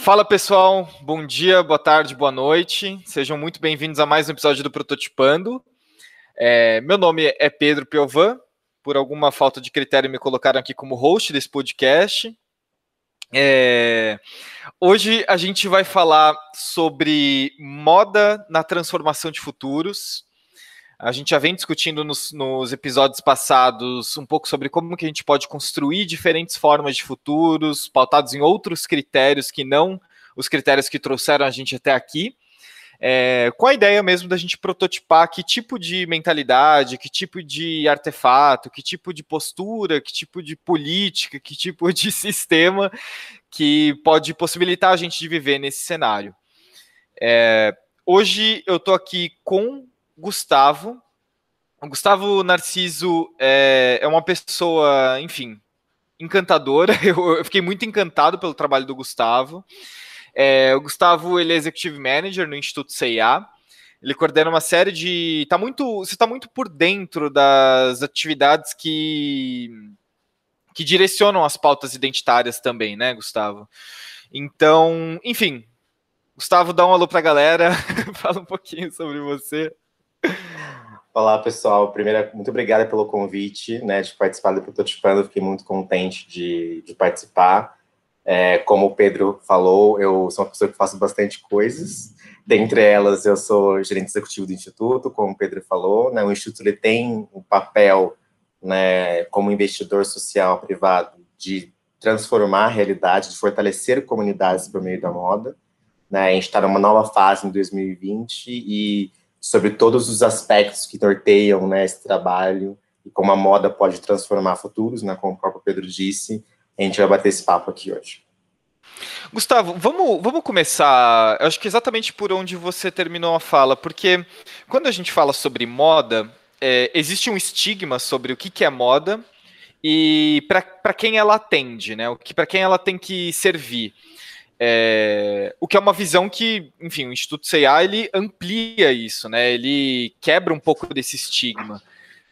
Fala pessoal, bom dia, boa tarde, boa noite. Sejam muito bem-vindos a mais um episódio do Prototipando. É, meu nome é Pedro Piovan. Por alguma falta de critério, me colocaram aqui como host desse podcast. É, hoje a gente vai falar sobre moda na transformação de futuros. A gente já vem discutindo nos, nos, episódios passados um pouco sobre como que a gente pode construir diferentes formas de futuros, pautados em outros critérios que não os critérios que trouxeram a gente até aqui. É, com a ideia mesmo da gente prototipar que tipo de mentalidade, que tipo de artefato, que tipo de postura, que tipo de política, que tipo de sistema que pode possibilitar a gente de viver nesse cenário. É, hoje eu estou aqui com Gustavo. O Gustavo Narciso é, é uma pessoa, enfim, encantadora. Eu, eu, fiquei muito encantado pelo trabalho do Gustavo. É, o Gustavo ele é Executive Manager no Instituto CIA. Ele coordena uma série de. Tá muito, você está muito por dentro das atividades que, que direcionam as pautas identitárias também, né, Gustavo? Então, enfim, Gustavo, dá um alô para a galera, fala um pouquinho sobre você. Olá, pessoal. Primeiro, muito obrigada pelo convite, né, de participar do Prototipando. Fiquei muito contente de, de participar. É, como o Pedro falou, eu sou uma pessoa que faço bastante coisas. Dentre elas, eu sou gerente executivo do Instituto, como o Pedro falou. Né, o Instituto ele tem um papel, né, como investidor social privado, de transformar a realidade, de fortalecer comunidades por meio da moda. Né, a gente está numa nova fase em 2020 e sobre todos os aspectos que norteiam né, esse trabalho e como a moda pode transformar futuros, né, como o próprio Pedro disse. A gente vai bater esse papo aqui hoje. Gustavo, vamos, vamos começar, eu acho que exatamente por onde você terminou a fala, porque quando a gente fala sobre moda, é, existe um estigma sobre o que, que é moda e para quem ela atende, né? O que para quem ela tem que servir. É, o que é uma visão que, enfim, o Instituto CIA ele amplia isso, né? Ele quebra um pouco desse estigma,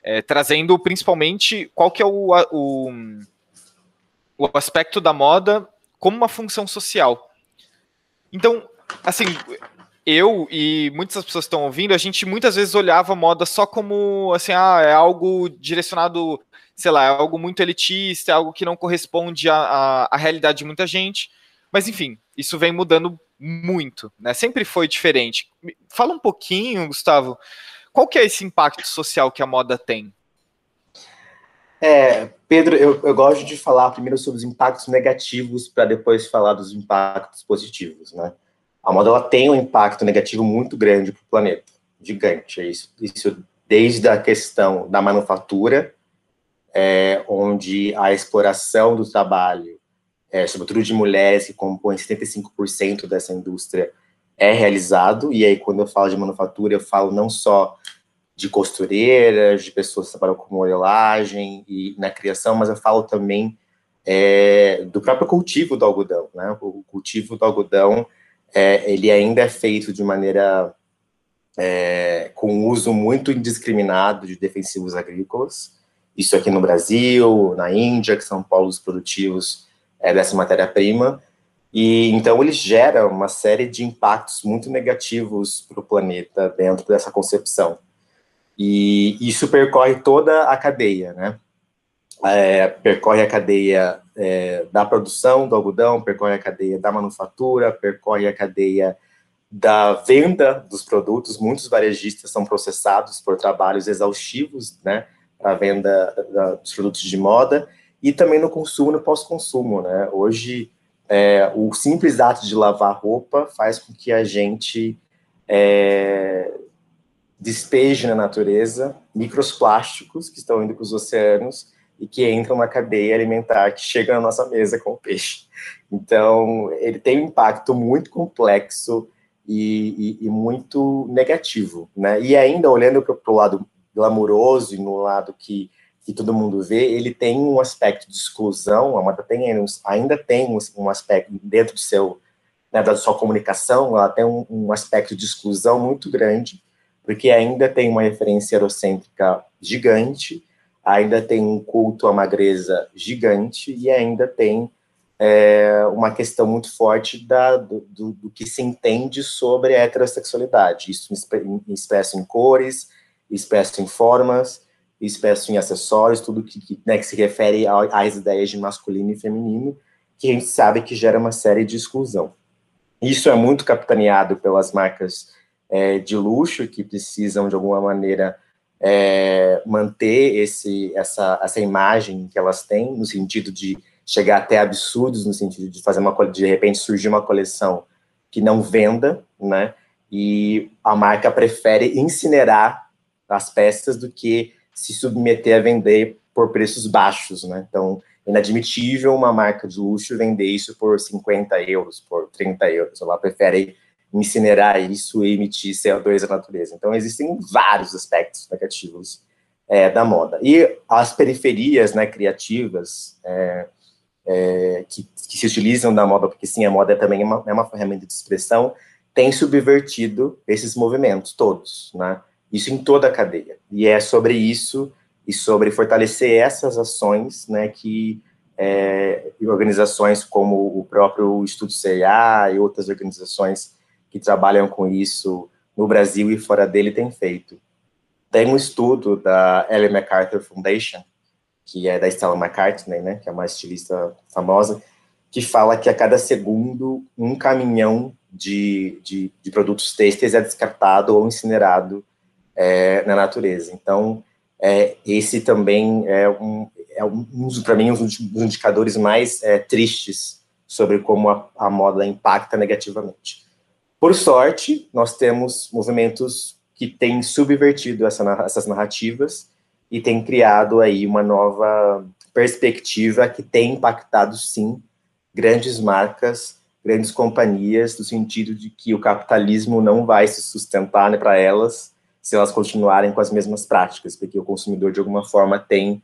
é, trazendo principalmente qual que é o, o, o aspecto da moda como uma função social. Então, assim, eu e muitas pessoas estão ouvindo, a gente muitas vezes olhava moda só como assim, ah, é algo direcionado, sei lá, é algo muito elitista, é algo que não corresponde à, à realidade de muita gente. Mas enfim, isso vem mudando muito, né? Sempre foi diferente. Fala um pouquinho, Gustavo, qual que é esse impacto social que a moda tem? É, Pedro, eu, eu gosto de falar primeiro sobre os impactos negativos para depois falar dos impactos positivos, né? A moda ela tem um impacto negativo muito grande para o planeta, gigante. É isso, isso desde a questão da manufatura, é, onde a exploração do trabalho é, sobretudo de mulheres, que compõem 75% dessa indústria, é realizado. E aí, quando eu falo de manufatura, eu falo não só de costureiras, de pessoas que trabalham com modelagem e na criação, mas eu falo também é, do próprio cultivo do algodão. Né? O cultivo do algodão, é, ele ainda é feito de maneira é, com uso muito indiscriminado de defensivos agrícolas. Isso aqui no Brasil, na Índia, que são polos produtivos é, dessa matéria-prima, e então ele gera uma série de impactos muito negativos para o planeta dentro dessa concepção. E isso percorre toda a cadeia, né? É, percorre a cadeia é, da produção do algodão, percorre a cadeia da manufatura, percorre a cadeia da venda dos produtos. Muitos varejistas são processados por trabalhos exaustivos, né, para a venda da, dos produtos de moda e também no consumo, no pós-consumo, né? Hoje, é, o simples ato de lavar roupa faz com que a gente é, despeje na natureza microplásticos que estão indo para os oceanos e que entram na cadeia alimentar que chega na nossa mesa com o peixe. Então, ele tem um impacto muito complexo e, e, e muito negativo, né? E ainda olhando para o lado glamouroso e no lado que, que todo mundo vê, ele tem um aspecto de exclusão, a moda tem, ainda tem um aspecto dentro do seu, né, da sua comunicação, ela tem um, um aspecto de exclusão muito grande, porque ainda tem uma referência eurocêntrica gigante, ainda tem um culto à magreza gigante e ainda tem é, uma questão muito forte da, do, do, do, que se entende sobre a heterossexualidade. Isso expresso em cores, expresso em formas, expresso em acessórios, tudo que, que, né, que se refere às ideias de masculino e feminino, que a gente sabe que gera uma série de exclusão. Isso é muito capitaneado pelas marcas é, de luxo, que precisam, de alguma maneira, é, manter esse, essa, essa imagem que elas têm, no sentido de chegar até absurdos no sentido de fazer uma de repente surgir uma coleção que não venda, né? E a marca prefere incinerar as peças do que se submeter a vender por preços baixos, né? Então, inadmitível uma marca de luxo vender isso por 50 euros, por 30 euros. Ela prefere incinerar isso e emitir CO2 à natureza. Então, existem vários aspectos negativos é, da moda. E as periferias né, criativas, é, é, que, que, se utilizam da moda, porque sim, a moda também é uma, é uma ferramenta de expressão, tem subvertido esses movimentos todos, né? Isso em toda a cadeia. E é sobre isso e sobre fortalecer essas ações, né, que é, organizações como o próprio Estudo CIA e outras organizações que trabalham com isso no Brasil e fora dele têm feito. Tem um estudo da Ellen MacArthur Foundation, que é da Stella McCartney, né, que é uma estilista famosa, que fala que a cada segundo um caminhão de, de, de produtos têxteis é descartado ou incinerado é, na natureza. Então, é, esse também é um, é um para mim, um dos indicadores mais é, tristes sobre como a, a moda impacta negativamente. Por sorte, nós temos movimentos que têm subvertido essa, essas narrativas e tem criado aí uma nova perspectiva que tem impactado, sim, grandes marcas, grandes companhias, no sentido de que o capitalismo não vai se sustentar né, para elas se elas continuarem com as mesmas práticas, porque o consumidor, de alguma forma, tem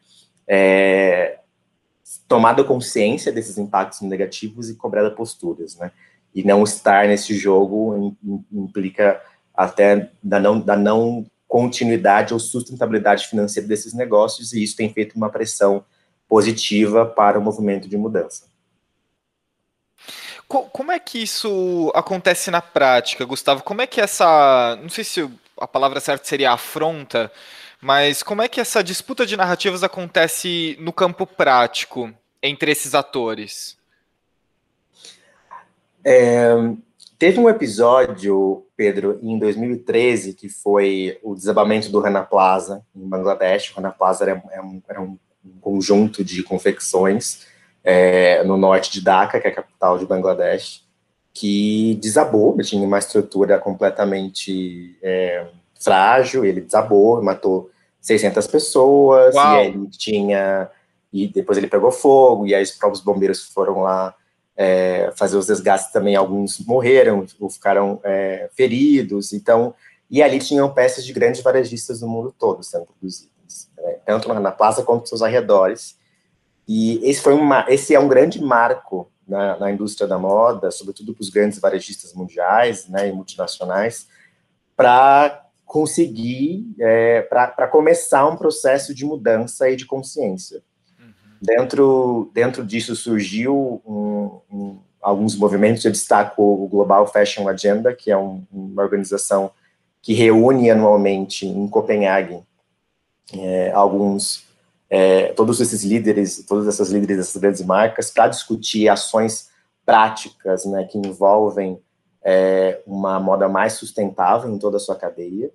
é, tomado consciência desses impactos negativos e cobrado posturas, né? E não estar nesse jogo implica até da não, da não continuidade ou sustentabilidade financeira desses negócios, e isso tem feito uma pressão positiva para o movimento de mudança. Como é que isso acontece na prática, Gustavo? Como é que essa. Não sei se a palavra certa seria afronta, mas como é que essa disputa de narrativas acontece no campo prático entre esses atores? É, Teve um episódio, Pedro, em 2013, que foi o desabamento do Rana Plaza, em Bangladesh. O Rana Plaza era, era, um, era um, conjunto de confecções é, no norte de Dhaka, que é a capital de Bangladesh, que desabou, tinha uma estrutura completamente é, frágil, ele desabou, matou 600 pessoas, Uau. e aí tinha... E depois ele pegou fogo, e aí os próprios bombeiros foram lá é, fazer os desgastes também, alguns morreram ou ficaram é, feridos, então, e ali tinham peças de grandes varejistas do mundo todo sendo produzidas, né, tanto na Plaza quanto nos seus arredores, e esse, foi uma, esse é um grande marco na, na indústria da moda, sobretudo para os grandes varejistas mundiais né, e multinacionais, para conseguir, é, para começar um processo de mudança e de consciência. Dentro, dentro disso surgiu um, um, alguns movimentos, eu destaco o Global Fashion Agenda, que é um, uma organização que reúne anualmente em Copenhague é, alguns, é, todos esses líderes, todas essas líderes dessas grandes marcas, para discutir ações práticas né, que envolvem é, uma moda mais sustentável em toda a sua cadeia.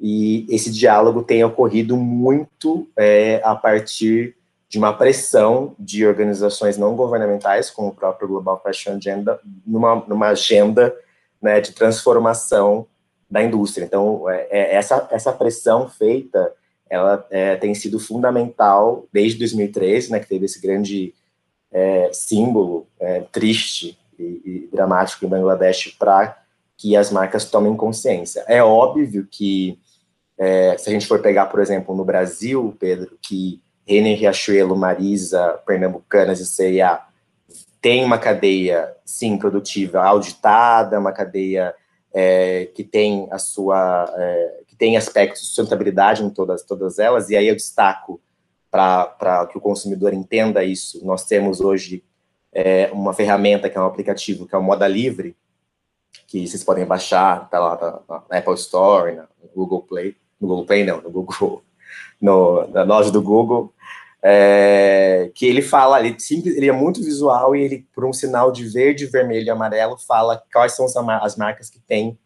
E esse diálogo tem ocorrido muito é, a partir de uma pressão de organizações não governamentais, como o próprio Global Fashion Agenda, numa, numa agenda né, de transformação da indústria. Então, é, é, essa, essa pressão feita, ela é, tem sido fundamental desde 2013, né, que teve esse grande é, símbolo é, triste e, e, dramático em Bangladesh para que as marcas tomem consciência. É óbvio que, é, se a gente for pegar, por exemplo, no Brasil, Pedro, que Renner, Riachuelo, Marisa, Pernambucanas e C&A tem uma cadeia, sim, produtiva auditada, uma cadeia é, que tem a sua, é, que tem aspectos de sustentabilidade em todas, todas elas, e aí eu destaco para que o consumidor entenda isso, nós temos hoje é, uma ferramenta que é um aplicativo, que é o Moda Livre, que vocês podem baixar, tá lá tá, na Apple Store, no Google Play, no Google Play não, no Google, no, na loja do Google, é, que ele fala, ele, simples, ele é muito visual e ele, por um sinal de verde, vermelho e amarelo, fala quais são as marcas que têm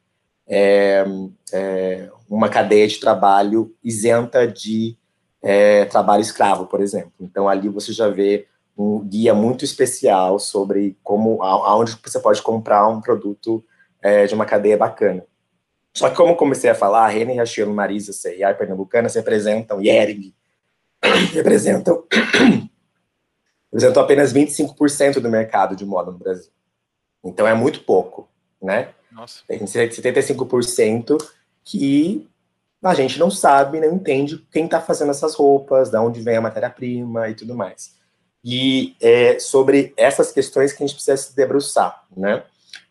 é, é, uma cadeia de trabalho isenta de é, trabalho escravo, por exemplo. Então, ali você já vê um guia muito especial sobre como aonde você pode comprar um produto é, de uma cadeia bacana. Só que, como comecei a falar, a Rene, Riachuelo, Marisa, C&A e Pernambucanas representam, e representam, representam apenas 25% do mercado de moda no Brasil. Então, é muito pouco, né? Nossa. Tem 75% que a gente não sabe, não entende quem está fazendo essas roupas, de onde vem a matéria-prima e tudo mais. E é sobre essas questões que a gente precisa se debruçar, né?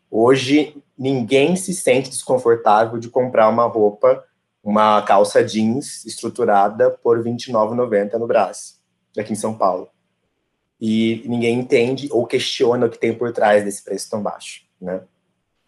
Hoje, ninguém se sente desconfortável de comprar uma roupa, uma calça jeans estruturada por R$ 29,90 no Brás, aqui em São Paulo. E ninguém entende ou questiona o que tem por trás desse preço tão baixo, né?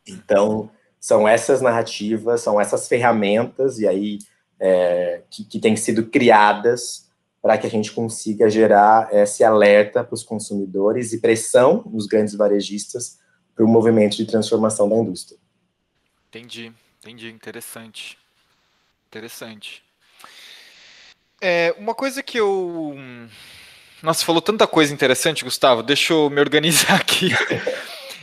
Então, são essas narrativas, são essas ferramentas, e aí, é, que, que têm sido criadas para que a gente consiga gerar esse alerta para os consumidores e pressão nos grandes varejistas para o movimento de transformação da indústria. Entendi, entendi, interessante. Interessante. É, uma coisa que eu. Nossa, falou tanta coisa interessante, Gustavo, deixa eu me organizar aqui.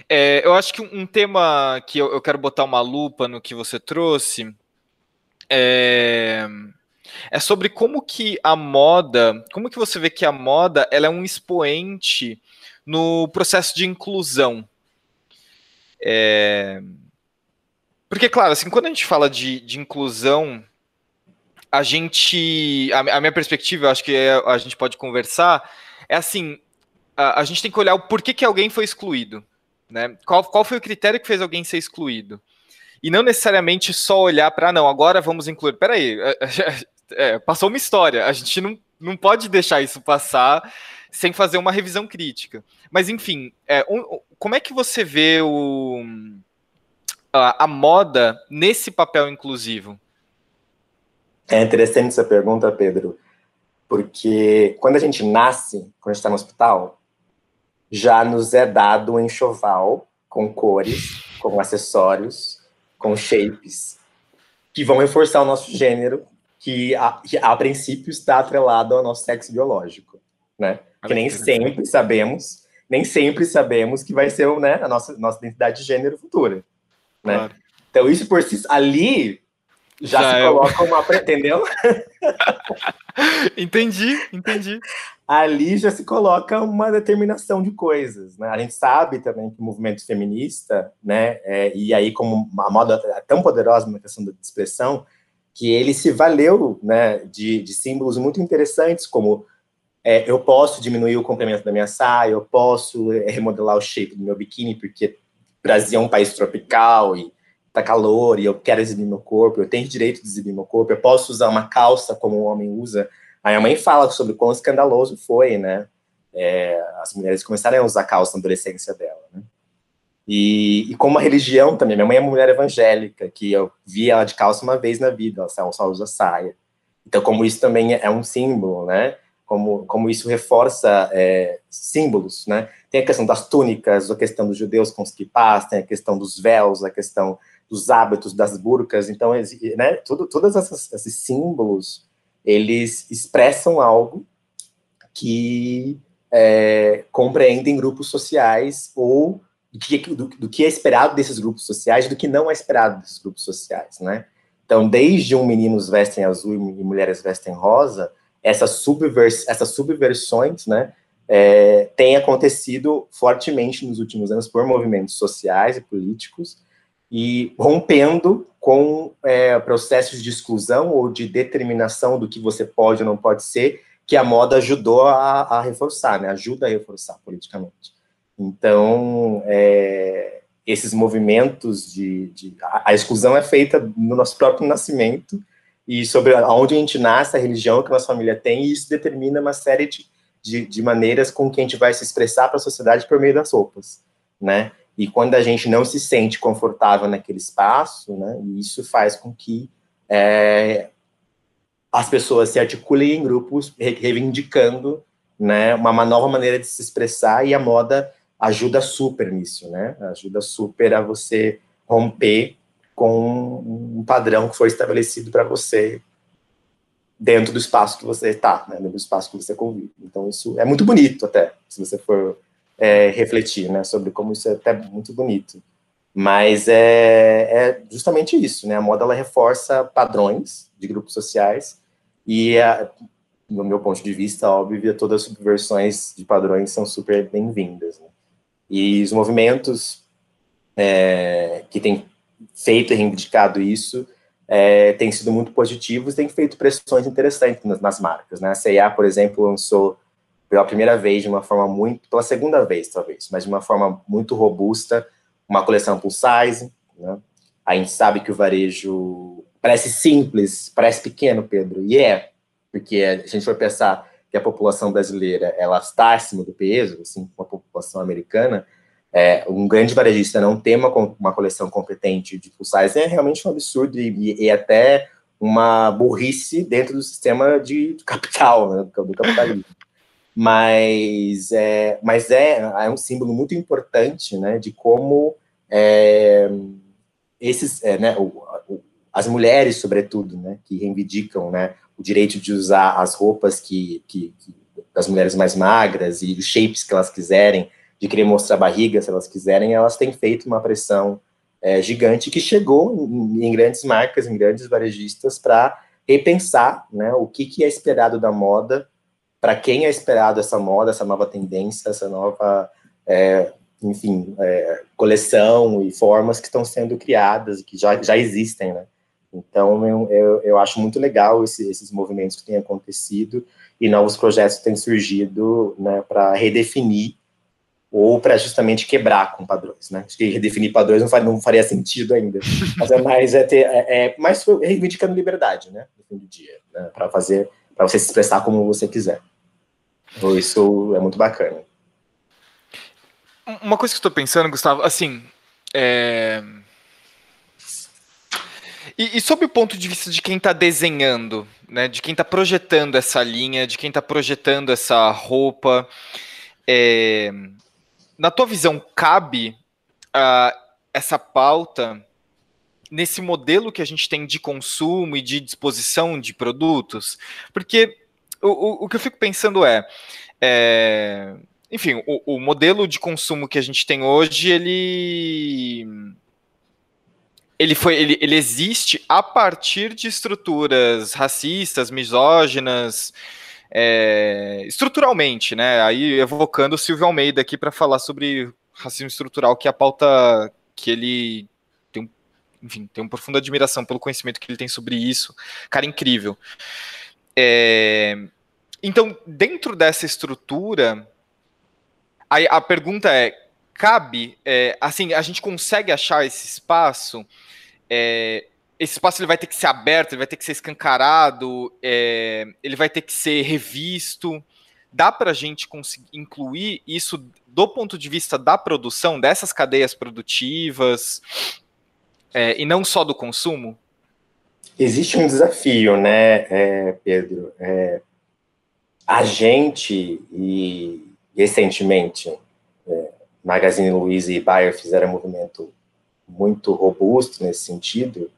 É, eu acho que um tema que eu, eu, quero botar uma lupa no que você trouxe é, é, sobre como que a moda, como que você vê que a moda ela é um expoente no processo de inclusão. É... Porque, claro, assim, quando a gente fala de, de inclusão, a gente. A, a minha perspectiva, eu acho que é, a gente pode conversar, é assim: a, a, gente tem que olhar o porquê que alguém foi excluído. Né? Qual, qual foi o critério que fez alguém ser excluído? E não necessariamente só olhar para, não, agora vamos incluir. Peraí, é, é, passou uma história, a gente não, não pode deixar isso passar sem fazer uma revisão crítica. Mas, enfim, é, um, como é que você vê o, a, a, moda nesse papel inclusivo? É interessante essa pergunta, Pedro, porque quando a gente nasce, quando a gente está no hospital, já nos é dado um enxoval com cores, com acessórios, com shapes, que vão reforçar o nosso gênero, que a, que a princípio está atrelado ao nosso sexo biológico, né? Que nem sempre sabemos nem sempre sabemos que vai ser né, a nossa, nossa identidade de gênero futura. Né? Claro. Então, isso por si ali já, já se é... coloca uma. Entendeu? entendi, entendi. Ali já se coloca uma determinação de coisas. Né? A gente sabe também que o movimento feminista, né, é, e aí, como a moda é tão poderosa na questão da expressão, que ele se valeu né, de, de símbolos muito interessantes, como é, eu posso diminuir o comprimento da minha saia, eu posso é, remodelar o shape do meu biquíni, porque Brasil é um país tropical e tá calor e eu quero exibir meu corpo, eu tenho direito de exibir meu corpo, eu posso usar uma calça como o homem usa. A minha mãe fala sobre quão escandaloso foi, né? É, as mulheres começaram a usar calça na adolescência dela, né? E, e como a religião também, minha mãe é uma mulher evangélica, que eu vi ela de calça uma vez na vida, ela só usa saia. Então, como isso também é um símbolo, né? como, como isso reforça é, símbolos, né? Tem a questão das túnicas, a questão dos judeus com os kipás, tem a questão dos véus, a questão dos hábitos, das burcas, então, né, tudo, todos esses símbolos, eles expressam algo que é, compreendem grupos sociais ou do que, do, do que é esperado desses grupos sociais do que não é esperado desses grupos sociais, né? Então, desde um meninos vestem azul e mulheres vestem rosa, essas, subvers subversões, né, é, têm acontecido fortemente nos últimos anos por movimentos sociais e políticos e rompendo com é, processos de exclusão ou de determinação do que você pode ou não pode ser, que a moda ajudou a, a reforçar, né? Ajuda a reforçar politicamente. Então, é, esses movimentos de, de a, a, exclusão é feita no nosso próprio nascimento e sobre aonde a gente nasce, a religião que a nossa família tem, e isso determina uma série de, de, de maneiras com que a gente vai se expressar para a sociedade por meio das roupas, né? E quando a gente não se sente confortável naquele espaço, né, isso faz com que é, as pessoas se articulem em grupos reivindicando né, uma nova maneira de se expressar e a moda ajuda super nisso, né? Ajuda super a você romper com um padrão que foi estabelecido para você dentro do espaço que você está, né? dentro do espaço que você convive. Então isso é muito bonito até, se você for é, refletir, né, sobre como isso é até muito bonito. Mas é, é justamente isso, né? A moda ela reforça padrões de grupos sociais e, a, no meu ponto de vista, óbvio, todas as subversões de padrões são super bem-vindas. Né? E os movimentos é, que têm feito e reivindicado isso é, têm sido muito positivos, têm feito pressões interessantes nas, nas marcas. Né? A C&A, por exemplo, lançou pela primeira vez, de uma forma muito, pela segunda vez talvez, mas de uma forma muito robusta, uma coleção plus size, né? A gente sabe que o varejo parece simples, parece pequeno, Pedro, e é, porque a gente for pensar que a população brasileira ela está acima do peso, assim como a população americana, é, um grande varejista não ter uma, uma coleção competente de plus size é realmente um absurdo e, e até uma burrice dentro do sistema de, capital, né, do capitalismo mas é, mas é, é um símbolo muito importante, né, de como é, esses, é, né, o, o, as mulheres, sobretudo, né, que reivindicam, né, o direito de usar as roupas que, que, que, das mulheres mais magras e os shapes que elas quiserem, de querer mostrar barriga se elas quiserem, elas têm feito uma pressão é, gigante que chegou em, em, grandes marcas, em grandes varejistas, para repensar, né, o que, que é esperado da moda para quem é esperado essa moda, essa nova tendência, essa nova, é, enfim, é, coleção e formas que estão sendo criadas, que já, já existem, né? Então, eu, eu, eu acho muito legal esse, esses movimentos que têm acontecido e novos projetos têm surgido né, para redefinir ou para justamente quebrar com padrões, né? Acho que redefinir padrões não faria, não faria sentido ainda, mas é mais é ter, é, é mais reivindicando liberdade, né? No fim do dia, né, para fazer, para você se expressar como você quiser. Então, isso é muito bacana. Uma coisa que eu estou pensando, Gustavo, assim, é... E, e sob o ponto de vista de quem está desenhando, né, de quem está projetando essa linha, de quem está projetando essa roupa, é... na tua visão, cabe uh, essa pauta nesse modelo que a gente tem de consumo e de disposição de produtos? Porque o, o, que eu fico pensando é, é enfim, o, o, modelo de consumo que a gente tem hoje, ele ele foi ele, ele existe a partir de estruturas racistas, misóginas, é, estruturalmente, né? Aí evocando o Silvio Almeida aqui para falar sobre racismo estrutural, que é a pauta que ele tem, enfim, tem uma profunda admiração pelo conhecimento que ele tem sobre isso. Cara incrível. É, então, dentro dessa estrutura, a, a pergunta é: cabe, é, assim, a gente consegue achar esse espaço? É, esse espaço ele vai ter que ser aberto, ele vai ter que ser escancarado, é, ele vai ter que ser revisto. Dá para a gente conseguir incluir isso do ponto de vista da produção, dessas cadeias produtivas, é, e não só do consumo? Existe um desafio, né, é, Pedro? A gente, e recentemente, é, Magazine Luiza e Bayer fizeram um movimento muito robusto nesse sentido,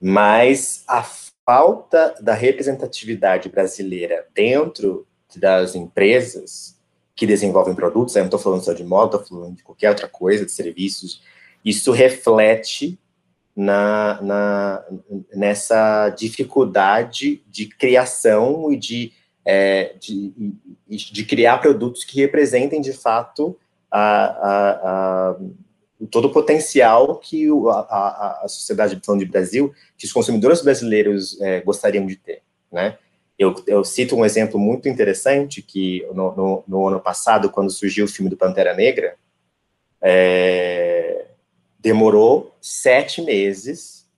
mas a falta da representatividade brasileira dentro das empresas que desenvolvem produtos, eu não estou falando só de moda, estou falando de qualquer outra coisa, de serviços, isso reflete na, na, nessa dificuldade de criação e de, é, de, de, criar produtos que representem de fato a, a, a, todo o potencial que a sociedade falando de Brasil, que os consumidores brasileiros é, gostariam de ter, né? Eu, eu, cito um exemplo muito interessante que no, no, no, ano passado, quando surgiu o filme do Pantera Negra, é, demorou sete meses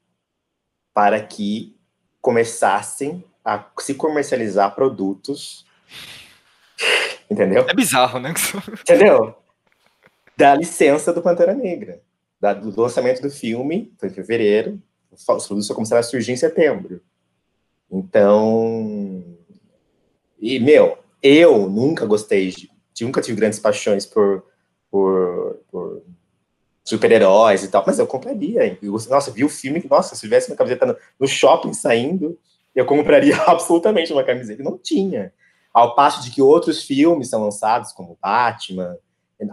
para que começassem a se comercializar produtos, entendeu? É bizarro, né? Entendeu? Da licença do Pantera Negra, da, do lançamento do filme, foi em fevereiro, os produtos só começaram a surgir em setembro. Então, e, meu, eu nunca gostei de, nunca tive grandes paixões por, por, por super-heróis e tal, mas eu compraria. Nossa, vi o filme, nossa, se tivesse uma camiseta no, no shopping saindo, eu compraria absolutamente uma camiseta. Não tinha. Ao passo de que outros filmes são lançados, como Batman,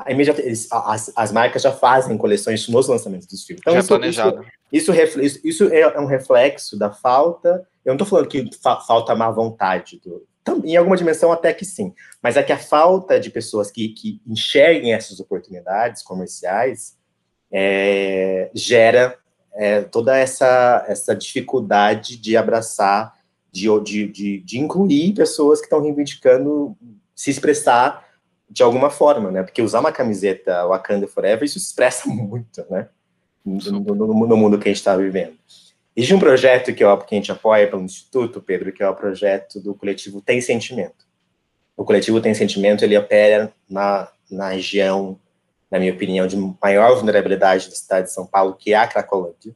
eles, as, as marcas já fazem coleções nos lançamentos dos filmes. Então, já é isso, planejado. Isso, isso, isso, é um reflexo da falta. Eu não estou falando que fa, falta má vontade, do, em alguma dimensão até que sim, mas é que a falta de pessoas que, que enxerguem essas oportunidades comerciais é, gera é, toda essa, essa dificuldade de abraçar, de, de, de, de incluir pessoas que estão reivindicando se expressar de alguma forma, né? Porque usar uma camiseta Wakanda Forever, isso expressa muito, né? No, no, no mundo que a gente está vivendo. Existe um projeto que, ó, que a gente apoia pelo Instituto, Pedro, que é o projeto do coletivo Tem Sentimento. O coletivo Tem Sentimento, ele opera na, na região na minha opinião, de maior vulnerabilidade da cidade de São Paulo, que é a Cracolândia.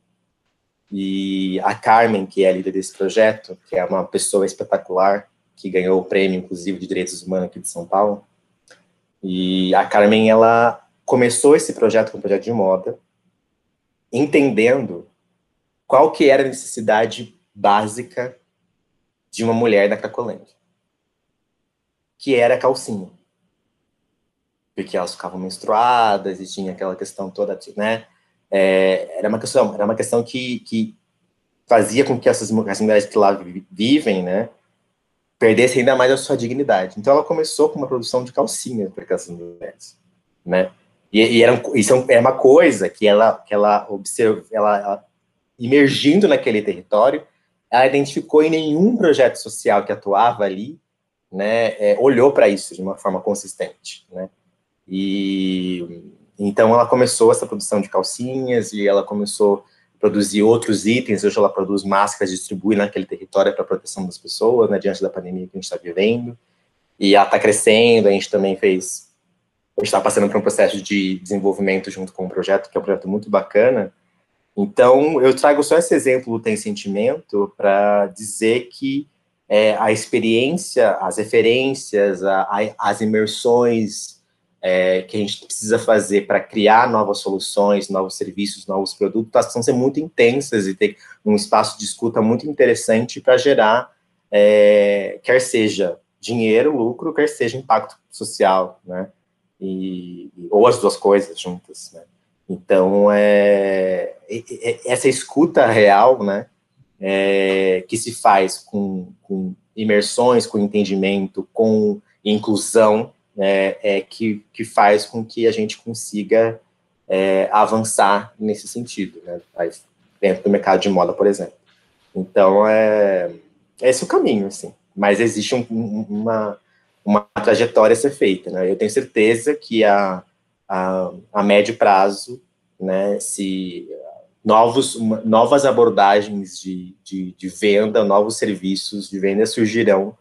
E a Carmen, que é a líder desse projeto, que é uma pessoa espetacular, que ganhou o prêmio, inclusive, de Direitos Humanos aqui de São Paulo. E a Carmen, ela começou esse projeto como projeto de moda, entendendo qual que era a necessidade básica de uma mulher da Cracolândia, que era a calcinha porque elas ficavam menstruadas e tinha aquela questão toda, né? É, era uma questão, era uma questão que, que fazia com que essas as mulheres que lá vivem, né, perdessem ainda mais a sua dignidade. Então ela começou com uma produção de calcinha para essas mulheres, né? E, e era, isso é, é uma coisa que ela, que ela observa, ela, ela imergindo naquele território, ela identificou em nenhum projeto social que atuava ali, né, é, olhou para isso de uma forma consistente, né? E então ela começou essa produção de calcinhas e ela começou a produzir outros itens. Hoje ela produz máscaras, distribui naquele território para proteção das pessoas, né, diante da pandemia que a gente está vivendo. E ela está crescendo. A gente também fez, a gente está passando por um processo de desenvolvimento junto com um projeto que é um projeto muito bacana. Então eu trago só esse exemplo Tem Sentimento para dizer que é, a experiência, as referências, a, a, as imersões é, que a gente precisa fazer para criar novas soluções, novos serviços, novos produtos, precisam ser muito intensas e ter um espaço de escuta muito interessante para gerar, é, quer seja dinheiro, lucro, quer seja impacto social, né? E, ou as duas coisas juntas, né? Então, é, essa escuta real, né, é, que se faz com, com imersões, com entendimento, com inclusão, é, é, que, que faz com que a gente consiga é, avançar nesse sentido, né? dentro do mercado de moda, por exemplo. Então, é, é esse o caminho, assim. Mas existe um, uma, uma trajetória a ser feita, né? Eu tenho certeza que a, a, a médio prazo, né, se novos, uma, novas abordagens de, de, de, venda, novos serviços de venda surgirão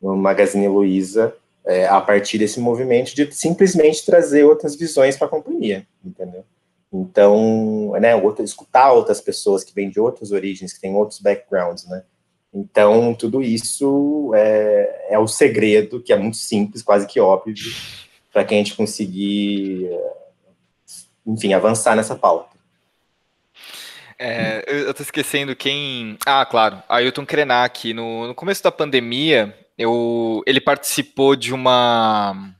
no Magazine Luiza é, a partir desse movimento de simplesmente trazer outras visões para a companhia, entendeu? Então, né, outra, escutar outras pessoas que vêm de outras origens, que têm outros backgrounds, né? Então, tudo isso é, é o segredo, que é muito simples, quase que óbvio, para que a gente conseguir, enfim, avançar nessa pauta. É, eu tô esquecendo quem. Ah, claro, Ailton Krenak. No, no começo da pandemia, eu, ele participou de uma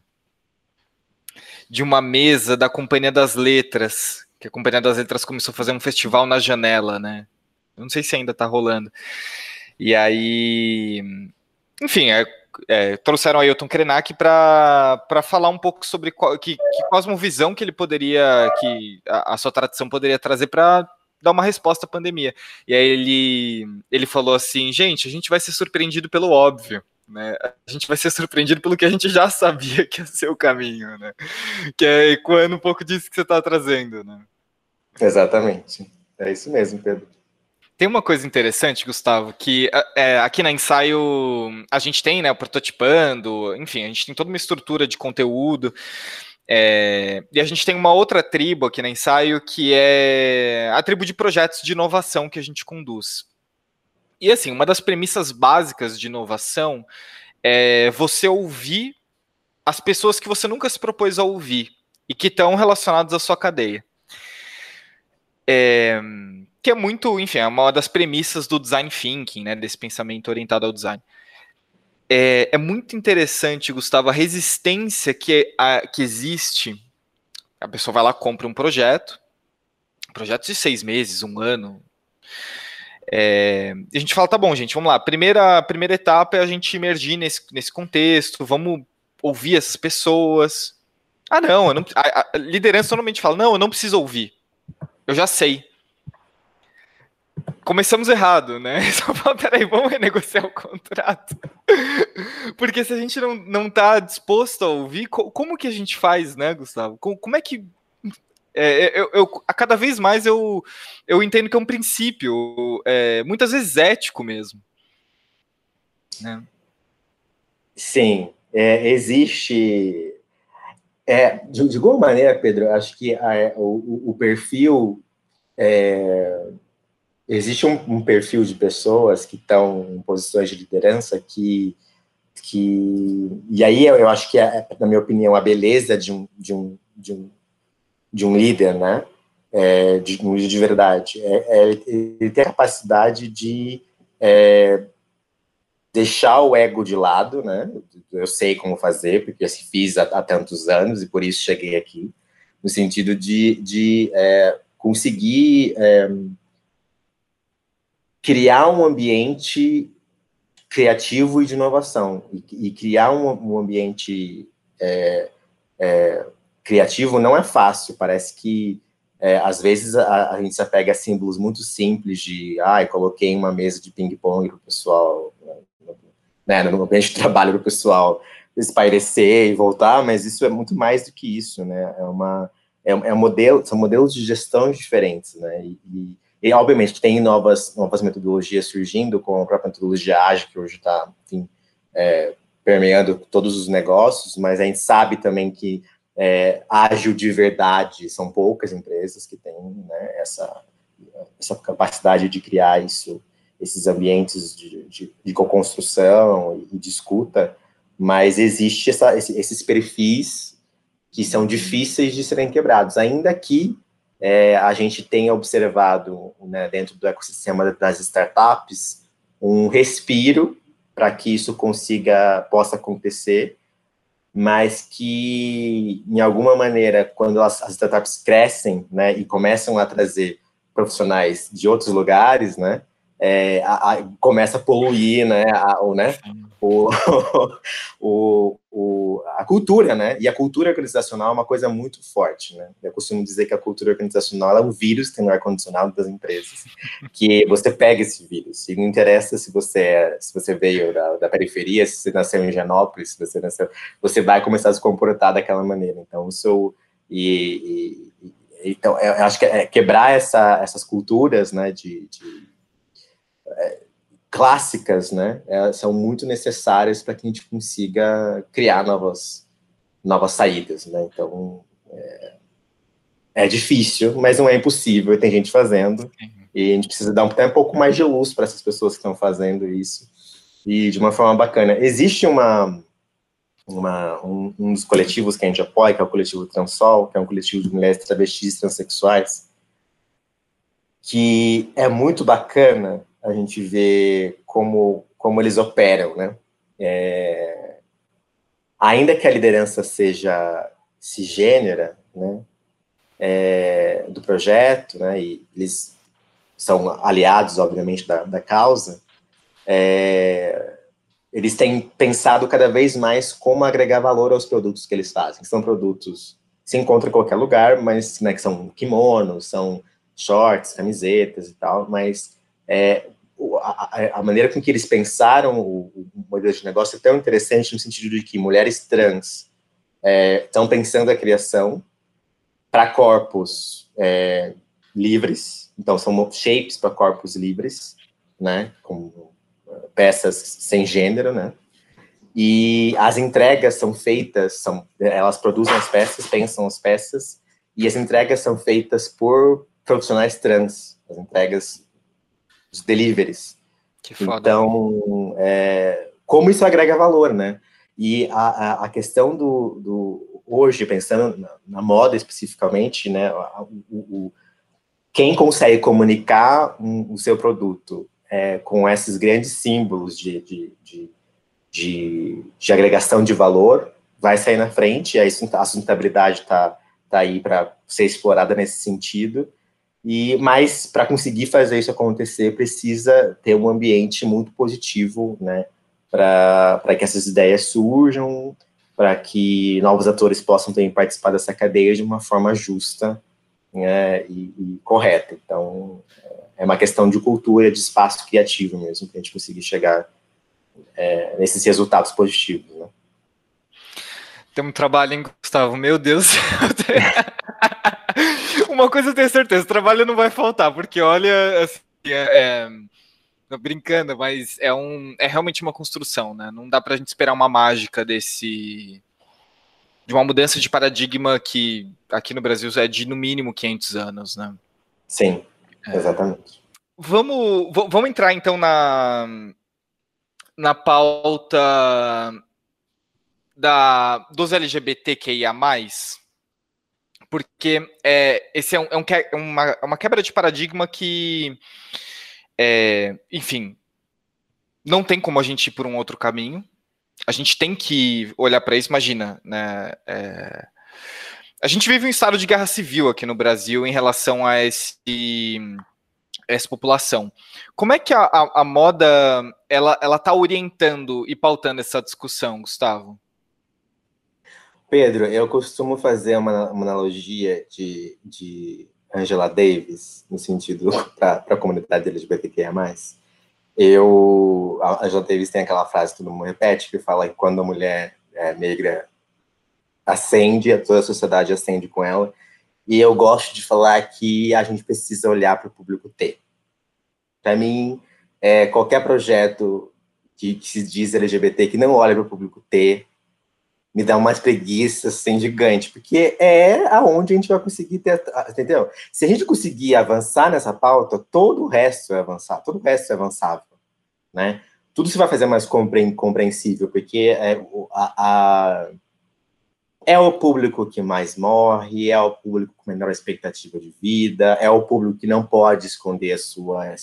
de uma mesa da Companhia das Letras, que a Companhia das Letras começou a fazer um festival na janela, né? Eu não sei se ainda tá rolando. E aí, enfim, é, é, trouxeram Ailton Krenak para falar um pouco sobre qual, que, que cosmovisão que ele poderia, que a, a sua tradição poderia trazer para dar uma resposta à pandemia. E aí ele, ele falou assim, gente, a gente vai ser surpreendido pelo óbvio. Né? A gente vai ser surpreendido pelo que a gente já sabia que ia ser o caminho, né? Que é ecoando um pouco disso que você está trazendo, né? Exatamente. É isso mesmo, Pedro. Tem uma coisa interessante, Gustavo, que é, aqui na ensaio a gente tem, né, o prototipando, enfim, a gente tem toda uma estrutura de conteúdo. É, e a gente tem uma outra tribo aqui na ensaio que é a tribo de projetos de inovação que a gente conduz. E assim, uma das premissas básicas de inovação é você ouvir as pessoas que você nunca se propôs a ouvir e que estão relacionadas à sua cadeia. É, que é muito, enfim, é uma das premissas do design thinking, né, desse pensamento orientado ao design. É, é muito interessante, Gustavo, a resistência que, a, que existe. A pessoa vai lá, compra um projeto, projeto de seis meses, um ano. É, a gente fala, tá bom, gente, vamos lá. Primeira, primeira etapa é a gente emergir nesse, nesse contexto, vamos ouvir essas pessoas. Ah, não, não a, a liderança normalmente fala, não, eu não preciso ouvir. Eu já sei começamos errado, né? Só fala, peraí, vamos renegociar o contrato. Porque se a gente não, não tá disposto a ouvir, como que a gente faz, né, Gustavo? Como é que. É, eu, eu, a cada vez mais eu, eu entendo que é um princípio, é, muitas vezes ético mesmo. Né? Sim, é, existe. É, de, de, alguma maneira, Pedro, acho que a, o, o, perfil é, existe um, um, perfil de pessoas que estão em posições de liderança que, que e aí eu, eu acho que é, na minha opinião a beleza de um de um, de um, de um líder né? É, de um líder de verdade. É, é ele ter a capacidade de é, deixar o ego de lado né? Eu sei como fazer porque eu fiz há, há tantos anos e por isso cheguei aqui no sentido de, de é, conseguir é, criar um ambiente criativo e de inovação e, e criar um, um ambiente é, é, criativo não é fácil. Parece que é, às vezes a, a, gente se apega a símbolos muito simples de, ah, coloquei uma mesa de ping-pong para o pessoal, né, no ambiente de trabalho para o pessoal espairecer e voltar, mas isso é muito mais do que isso, né? É uma é, é um modelo, são modelos de gestão diferentes, né? E, e e, obviamente, tem novas, novas metodologias surgindo, como a própria metodologia ágil, que hoje está, é, permeando todos os negócios, mas a gente sabe também que é, ágil de verdade são poucas empresas que têm né, essa, essa capacidade de criar isso, esses ambientes de, de, de co-construção e de escuta, mas existe essa, esses perfis que são difíceis de serem quebrados, ainda que é, a gente tem observado né, dentro do ecossistema das startups um respiro para que isso consiga possa acontecer, mas que em alguma maneira quando as, as startups crescem, né, e começam a trazer profissionais de outros lugares, né, é, a, a, começa a poluir, né, a, o, né, o, o, o, a cultura, né, e a cultura organizacional é uma coisa muito forte, né, eu costumo dizer que a cultura organizacional é um vírus que tem no ar-condicionado das empresas, que você pega esse vírus, e não interessa se você é, se você veio da, da periferia, se você nasceu em Genópolis, se você nasceu, você vai começar a se comportar daquela maneira, então isso, e, e então, eu acho que é quebrar essa, essas culturas, né, de, de é, clássicas, né, é, são muito necessárias para que a gente consiga criar novas, novas saídas, né, então é, é difícil, mas não é impossível, tem gente fazendo, e a gente precisa dar um, um pouco mais de luz para essas pessoas que estão fazendo isso, e de uma forma bacana. Existe uma, uma um, um, dos coletivos que a gente apoia, que é o coletivo Transol, que é um coletivo de mulheres travestis transexuais, que é muito bacana a gente vê como, como eles operam, né? É, ainda que a liderança seja cisgênera, né, é, do projeto, né, e eles são aliados, obviamente, da, da causa, é, eles têm pensado cada vez mais como agregar valor aos produtos que eles fazem. São produtos que se encontram em qualquer lugar, mas né, que são kimonos, são shorts, camisetas e tal, mas é, a, a, maneira com que eles pensaram o, o, modelo de negócio é tão interessante no sentido de que mulheres trans é, estão pensando a criação para corpos é, livres, então são shapes para corpos livres, né, com peças sem gênero, né, e as entregas são feitas, são, elas produzem as peças, pensam as peças, e as entregas são feitas por profissionais trans, as entregas, os deliveries. Que foda. Então, é, como isso agrega valor, né? E a, a, a questão do, do, hoje, pensando na, na moda especificamente, né? O, o, quem consegue comunicar um, o seu produto é, com esses grandes símbolos de, de, de, de, de agregação de valor vai sair na frente, a sustentabilidade está tá aí para ser explorada nesse sentido, e mas para conseguir fazer isso acontecer precisa ter um ambiente muito positivo, né, para que essas ideias surjam, para que novos atores possam também participar dessa cadeia de uma forma justa né, e, e, correta. Então, é uma questão de cultura, de espaço criativo mesmo, para a gente conseguir chegar é, nesses resultados positivos. Né? Tem um trabalho, hein, Gustavo? Meu Deus. Uma coisa eu tenho certeza, trabalho não vai faltar, porque olha, assim, é, é, brincando, mas é, um, é realmente uma construção, né? Não dá pra gente esperar uma mágica desse. de uma mudança de paradigma que aqui no Brasil é de no mínimo 500 anos, né? Sim, é. exatamente. Vamos, vamos entrar então na, na pauta da, dos LGBTQIA porque é, esse é, um, é, um, é uma, é uma, quebra de paradigma que, é, enfim, não tem como a gente ir por um outro caminho. A gente tem que olhar para isso. Imagina, né? É, a gente vive um estado de guerra civil aqui no Brasil em relação a esse essa população. Como é que a, a, a moda ela ela está orientando e pautando essa discussão, Gustavo? Pedro, eu costumo fazer uma, uma analogia de, de Angela Davis, no sentido para a comunidade LGBTQIA+. Eu, a Angela Davis tem aquela frase que todo mundo repete, que fala que quando a mulher é, negra acende, toda a sociedade acende com ela. E eu gosto de falar que a gente precisa olhar para o público T. Para mim, é, qualquer projeto que, que, se diz LGBT que não olha para o público T me dá uma preguiça assim gigante, porque é aonde a gente vai conseguir ter, entendeu? Se a gente conseguir avançar nessa pauta, todo o resto é avançar, todo o resto é avançável, né? Tudo se vai fazer mais compreensível, porque é, a, a, é o público que mais morre, é o público com menor expectativa de vida, é o público que não pode esconder a sua,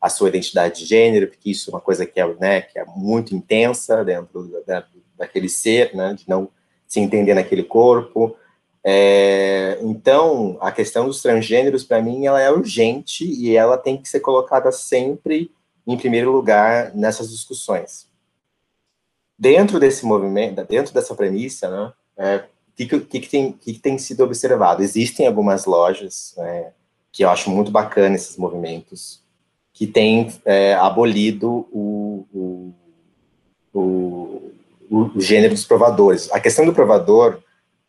a sua identidade de gênero, porque isso é uma coisa que é, né, que é muito intensa dentro da, daquele ser, né, de não se entender naquele corpo. É, então, a questão dos transgêneros, para mim, ela é urgente e ela tem que ser colocada sempre em primeiro lugar nessas discussões. Dentro desse movimento, dentro dessa premissa, né, é, que, que, que, tem, que, tem sido observado? Existem algumas lojas né, que eu acho muito bacana esses movimentos, que têm é, abolido o, o, o o, gênero dos provadores. A questão do provador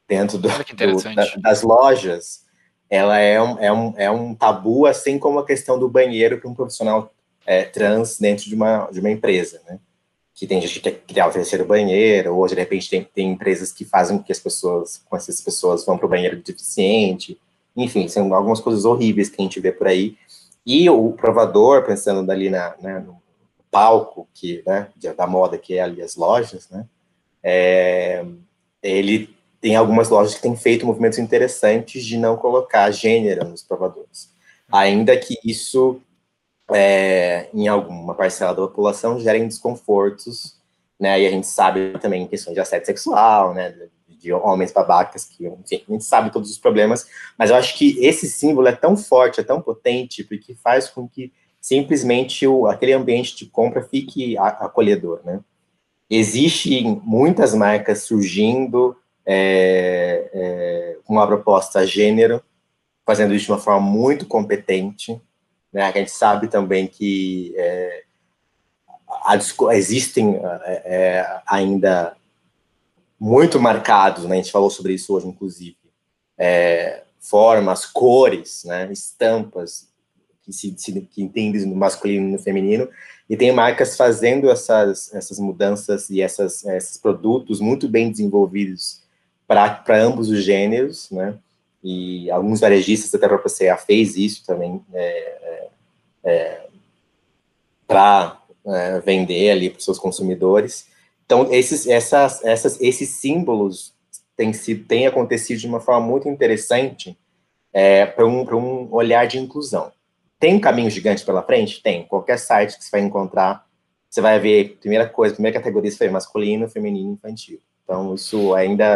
dentro do, do, da, das lojas, ela é um, é, um, é um tabu, assim como a questão do banheiro para um profissional é, trans dentro de uma, de uma empresa, né? Que tem gente que quer criar o terceiro banheiro, ou de repente tem, tem empresas que fazem com que as pessoas, com essas pessoas vão para o banheiro deficiente, enfim, são algumas coisas horríveis que a gente vê por aí. E o provador, pensando ali na, né, no palco que, né, da moda, que é ali as lojas, né, é, ele tem algumas lojas que têm feito movimentos interessantes de não colocar gênero nos provadores. Ainda que isso, é, em alguma parcela da população, gere desconfortos, né? E a gente sabe também questões de assédio sexual, né? De homens babacas, que, enfim, a gente sabe todos os problemas, mas eu acho que esse símbolo é tão forte, é tão potente, porque faz com que simplesmente o, aquele ambiente de compra fique acolhedor, né? Existem muitas marcas surgindo é, é, com uma proposta gênero, fazendo isso de uma forma muito competente. Né? A gente sabe também que é, a, existem é, é, ainda muito marcados, né? a gente falou sobre isso hoje, inclusive, é, formas, cores, né? estampas que se, se que entendem no masculino e no feminino, e tem marcas fazendo essas, essas mudanças e essas, esses produtos muito bem desenvolvidos para ambos os gêneros, né? E alguns varejistas, até a própria CA fez isso também, é, é, é para é, vender ali para os seus consumidores. Então, esses, essas, essas, esses símbolos têm, sido, têm acontecido de uma forma muito interessante é, para um, um olhar de inclusão. Tem um caminho gigante pela frente? Tem. Qualquer site que você vai encontrar, você vai ver, primeira coisa, primeira categoria foi masculino, feminino, infantil. Então, isso ainda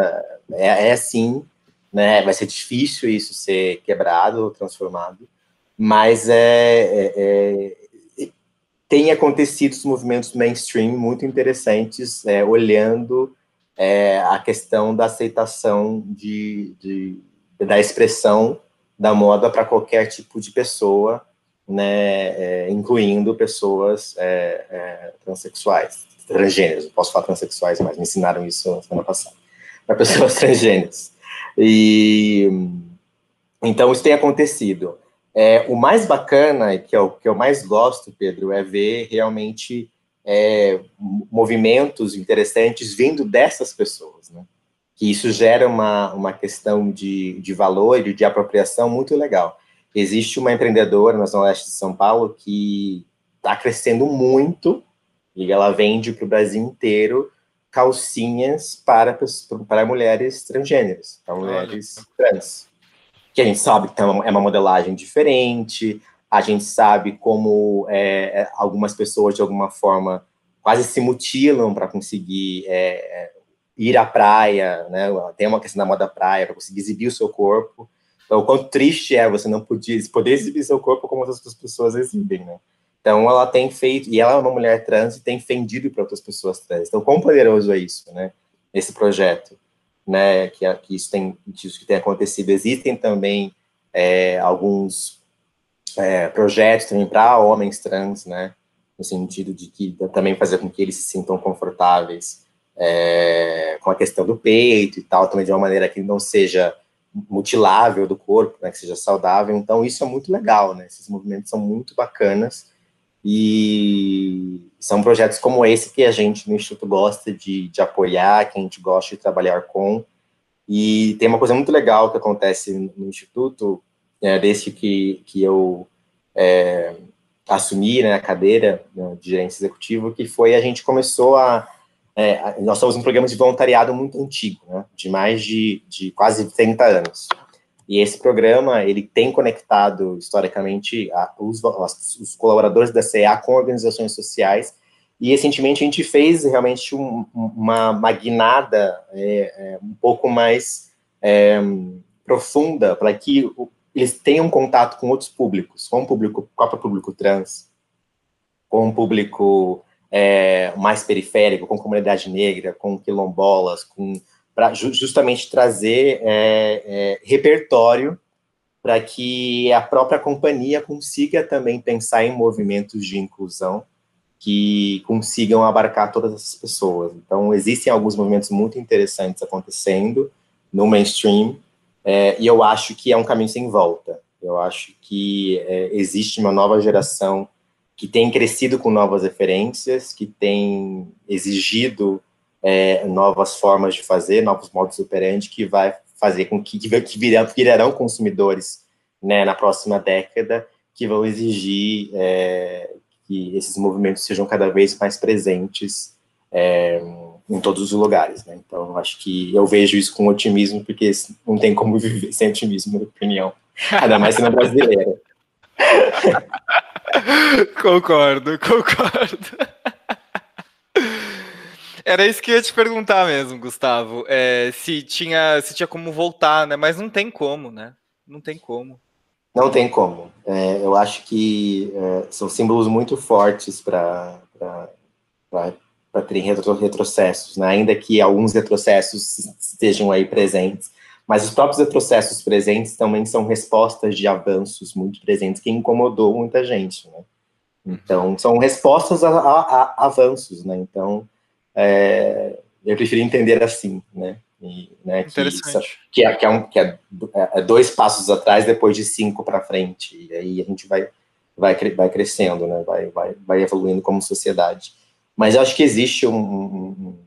é, é assim, né? Vai ser difícil isso ser quebrado ou transformado, mas é, é, é tem acontecido os movimentos mainstream muito interessantes, é, olhando é, a questão da aceitação de, de, da expressão da moda para qualquer tipo de pessoa, né, é, incluindo pessoas é, é, transexuais, transgêneros. Não posso falar transexuais, mas me ensinaram isso na semana passada. Para pessoas transgêneros. E então isso tem acontecido. É, o mais bacana, que é o que eu mais gosto, Pedro, é ver realmente é, movimentos interessantes vindo dessas pessoas, né? Que isso gera uma, uma questão de, de valor e de apropriação muito legal. Existe uma empreendedora na Zona Leste de São Paulo que está crescendo muito e ela vende para o Brasil inteiro calcinhas para, para mulheres transgêneras, para mulheres trans. Que a gente sabe que é uma é modelagem diferente, a gente sabe como é, é, algumas pessoas, de alguma forma, quase se mutilam para conseguir é, é, ir à praia, né? Tem uma questão da moda praia, para conseguir exibir o seu corpo. O quanto triste é você não poder, poder exibir seu corpo como outras pessoas exibem, né? Então, ela tem feito, e ela é uma mulher trans e tem fendido para outras pessoas trans. Então, quão poderoso é isso, né? Esse projeto, né? Que, que isso tem, isso que tem acontecido. Existem também é, alguns é, projetos também para homens trans, né? No sentido de que também fazer com que eles se sintam confortáveis é, com a questão do peito e tal, também de uma maneira que não seja mutilável do corpo, né, que seja saudável. Então, isso é muito legal, né? Esses movimentos são muito bacanas e são projetos como esse que a gente no Instituto gosta de, de apoiar, que a gente gosta de trabalhar com. E tem uma coisa muito legal que acontece no Instituto, é, desde que, que eu é, assumi né, a cadeira né, de gerente executivo, que foi a gente começou a é, nós somos um programa de voluntariado muito antigo, né, de mais de, de quase 30 anos. E esse programa, ele tem conectado, historicamente, a, os, os, colaboradores da CEA com organizações sociais, e recentemente a gente fez realmente um, uma magnada é, é, um pouco mais é, profunda para que o, eles tenham contato com outros públicos, com o público, com o próprio público trans, com o público é, mais periférico, com comunidade negra, com quilombolas, com para justamente trazer é, é, repertório para que a própria companhia consiga também pensar em movimentos de inclusão que consigam abarcar todas essas pessoas. Então, existem alguns movimentos muito interessantes acontecendo no mainstream, é, e eu acho que é um caminho sem volta. Eu acho que é, existe uma nova geração que tem crescido com novas referências, que tem exigido é, novas formas de fazer, novos modos operandi, que vai fazer com que, que virarão consumidores né, na próxima década, que vão exigir é, que esses movimentos sejam cada vez mais presentes é, em todos os lugares. Né? Então, acho que eu vejo isso com otimismo, porque não tem como viver sem otimismo, na minha opinião, ainda mais sendo brasileira. concordo, concordo. Era isso que eu ia te perguntar mesmo, Gustavo. É, se tinha, se tinha como voltar, né? Mas não tem como, né? Não tem como. Não tem como. É, eu acho que é, são símbolos muito fortes para terem retro, retrocessos, né? ainda que alguns retrocessos estejam aí presentes, mas os próprios retrocessos presentes também são respostas de avanços muito presentes que incomodou muita gente, né? Então, são respostas a, a, a avanços, né? Então, é, eu prefiro entender assim, né? E, né que, que, é, que, é, um, que é, é, dois passos atrás depois de cinco para frente. E aí a gente vai, vai, vai crescendo, né? Vai, vai, vai evoluindo como sociedade. Mas eu acho que existe um, um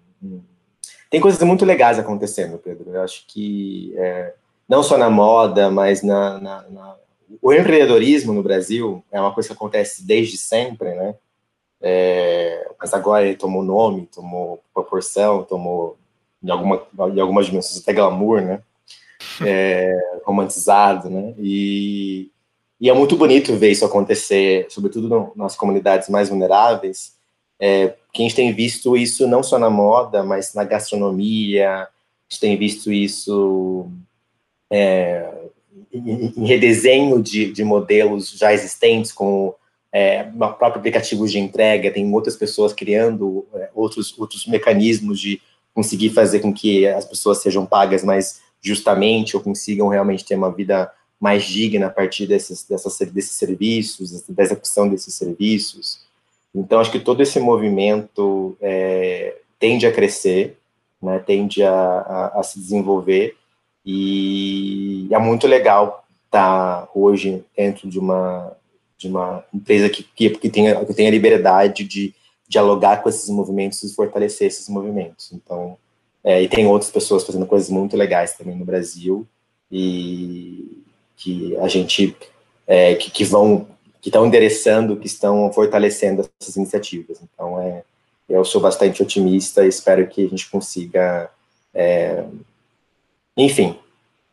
tem coisas muito legais acontecendo, Pedro. Eu acho que é, não só na moda, mas na, na, na, o empreendedorismo no Brasil é uma coisa que acontece desde sempre, né? É, mas agora ele tomou nome, tomou proporção, tomou em, alguma, em algumas dimensões até glamour, né? É, romantizado, né? E, e é muito bonito ver isso acontecer, sobretudo no, nas comunidades mais vulneráveis, é, que a gente tem visto isso não só na moda, mas na gastronomia, a gente tem visto isso é, em, redesenho de, de, modelos já existentes, como é, próprio aplicativo de entrega, tem outras pessoas criando é, outros, outros mecanismos de conseguir fazer com que as pessoas sejam pagas mais justamente ou consigam realmente ter uma vida mais digna a partir desses, dessas, desses serviços, da execução desses serviços. Então, acho que todo esse movimento é, tende a crescer, né, tende a, a, a, se desenvolver, e é muito legal estar hoje dentro de uma, de uma empresa que, que, que, tenha, que tenha liberdade de dialogar com esses movimentos e fortalecer esses movimentos. Então, é, e tem outras pessoas fazendo coisas muito legais também no Brasil, e que a gente, é, que, que vão que estão endereçando, que estão fortalecendo essas iniciativas. Então, é, eu sou bastante otimista e espero que a gente consiga, é, enfim,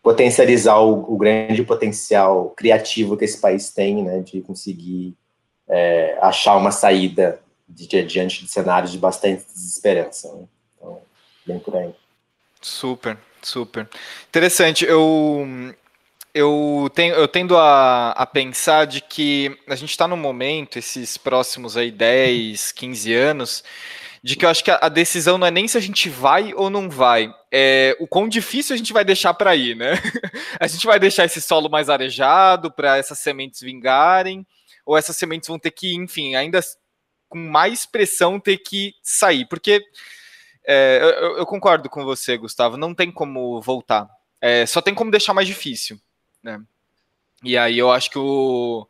potencializar o, o, grande potencial criativo que esse país tem, né, de conseguir é, achar uma saída de, de, diante de cenários de bastante desesperança. Né? Então, bem por aí. Super, super. Interessante. Eu eu, tenho, eu tendo a, a pensar de que a gente está no momento, esses próximos aí 10, 15 anos, de que eu acho que a, a, decisão não é nem se a gente vai ou não vai, é o quão difícil a gente vai deixar para ir, né? a gente vai deixar esse solo mais arejado para essas sementes vingarem, ou essas sementes vão ter que, enfim, ainda com mais pressão ter que sair, porque é, eu, eu, concordo com você, Gustavo, não tem como voltar, é, só tem como deixar mais difícil né? E aí eu acho que o,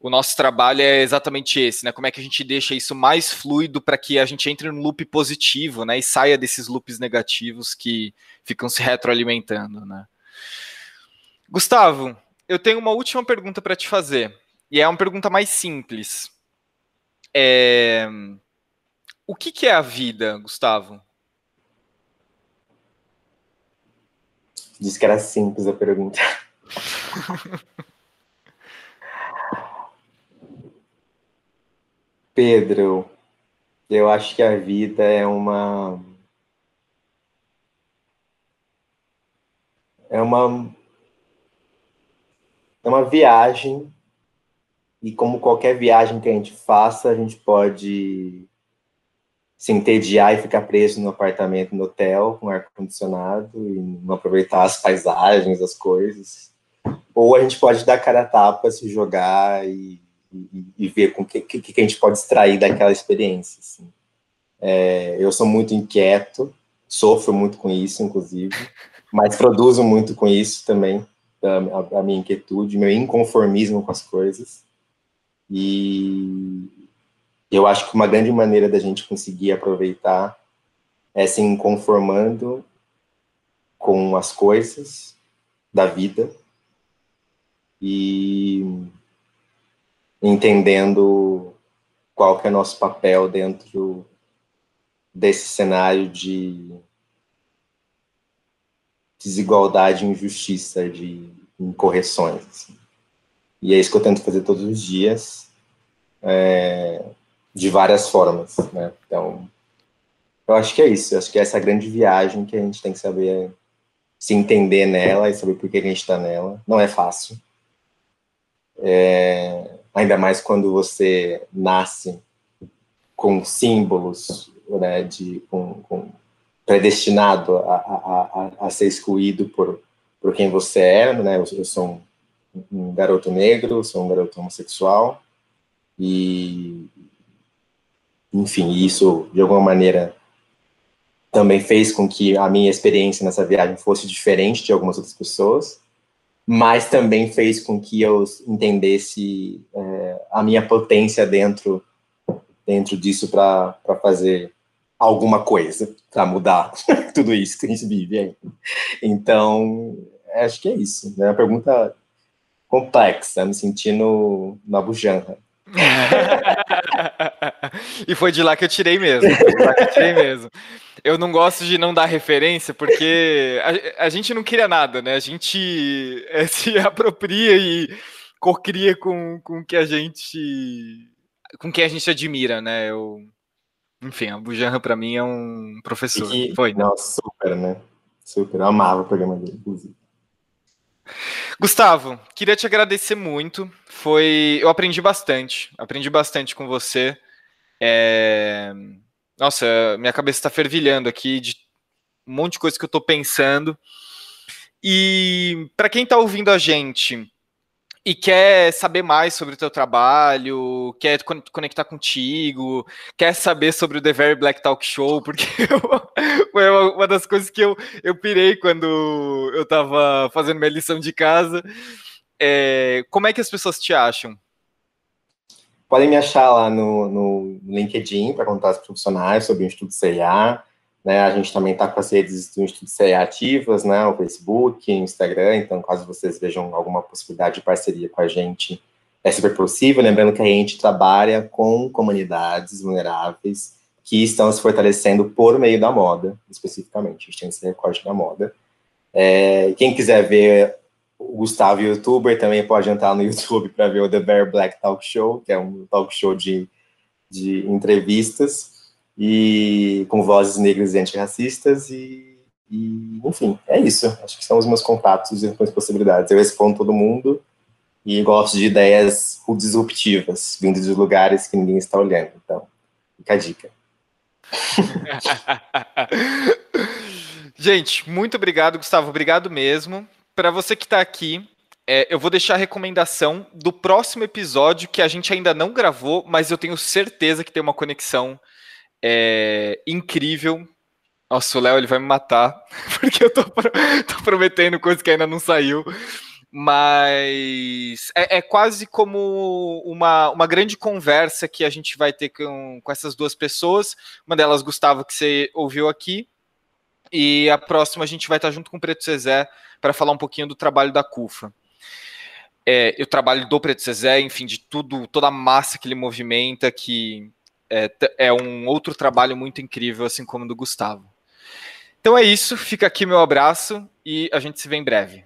o nosso trabalho é exatamente esse, né? Como é que a gente deixa isso mais fluido para que a gente entre no loop positivo, né? E saia desses loops negativos que ficam se retroalimentando, né? Gustavo, eu tenho uma última pergunta para te fazer. E é uma pergunta mais simples. É... O que, que é a vida, Gustavo? Diz que era simples a pergunta. Pedro, eu acho que a vida é uma. É uma. É uma viagem, e como qualquer viagem que a gente faça, a gente pode se entediar e ficar preso no apartamento, no hotel, com ar-condicionado, e não aproveitar as paisagens, as coisas. Ou a gente pode dar cara a tapa, se jogar e, e, e ver o que, que, que, a gente pode extrair daquela experiência. Assim. É, eu sou muito inquieto, sofro muito com isso, inclusive, mas produzo muito com isso também, a, a minha inquietude, meu inconformismo com as coisas. E eu acho que uma grande maneira da gente conseguir aproveitar é se conformando com as coisas da vida e entendendo qual que é nosso papel dentro desse cenário de desigualdade, injustiça, de incorreções. Assim. E é isso que eu tento fazer todos os dias, é, de várias formas. Né? Então, eu acho que é isso. Eu acho que é essa grande viagem que a gente tem que saber se entender nela e saber por que a gente está nela. Não é fácil. É, ainda mais quando você nasce com símbolos, né, de, com, com predestinado a, a, a, a, ser excluído por, por quem você é, né? Eu, eu sou um, um, garoto negro, sou um garoto homossexual e, enfim, isso de alguma maneira também fez com que a minha experiência nessa viagem fosse diferente de algumas outras pessoas, mas também fez com que eu entendesse é, a minha potência dentro dentro disso para fazer alguma coisa para mudar tudo isso que a gente vive aí. Então, acho que é isso. Né? Uma pergunta complexa, me sentindo na bujanra. e foi de lá que eu tirei mesmo. Foi de lá que eu tirei mesmo. Eu não gosto de não dar referência, porque a, a gente não cria nada, né? A gente é, se apropria e cocria com, com que a gente. com quem a gente admira, né? Eu, enfim, a Bujanra para mim é um professor. Que, Foi? Nossa, super, né? Super. Eu amava o programa dele, inclusive. Gustavo, queria te agradecer muito. Foi, eu aprendi bastante, aprendi bastante com você. É... Nossa, minha cabeça está fervilhando aqui de um monte de coisa que eu estou pensando. E para quem está ouvindo a gente e quer saber mais sobre o teu trabalho, quer conectar contigo, quer saber sobre o The Very Black Talk Show, porque foi uma das coisas que eu, eu pirei quando eu estava fazendo minha lição de casa. É, como é que as pessoas te acham? Podem me achar lá no, no LinkedIn para contar os profissionais sobre o Instituto CIA. Né, a gente também está com as redes do Instituto ativas, né, o Facebook, o Instagram, então caso vocês vejam alguma possibilidade de parceria com a gente, é super possível. Lembrando que a gente trabalha com comunidades vulneráveis que estão se fortalecendo por meio da moda, especificamente. A gente tem esse recorte da moda. É, quem quiser ver o Gustavo, youtuber, também pode entrar no YouTube para ver o The Bear Black Talk Show, que é um talk show de, de entrevistas e com vozes negras e antirracistas e, e, enfim, é isso. Acho que são os meus contatos e as possibilidades. Eu respondo todo mundo e gosto de ideias disruptivas, vindo de lugares que ninguém está olhando. Então, fica a dica. Gente, muito obrigado, Gustavo. Obrigado mesmo. Para você que está aqui, é, eu vou deixar a recomendação do próximo episódio que a gente ainda não gravou, mas eu tenho certeza que tem uma conexão é incrível. Nossa, o Léo ele vai me matar, porque eu tô, tô prometendo coisa que ainda não saiu. Mas é, é, quase como uma, uma grande conversa que a gente vai ter com, com essas duas pessoas. Uma delas, Gustavo, que você ouviu aqui. E a próxima a gente vai estar junto com o Preto Cezé para falar um pouquinho do trabalho da CUFA. É, eu trabalho do Preto Cezé, enfim, de tudo, toda a massa que ele movimenta, que é, é um outro trabalho muito incrível, assim como o do Gustavo. Então é isso, fica aqui meu abraço e a gente se vê em breve.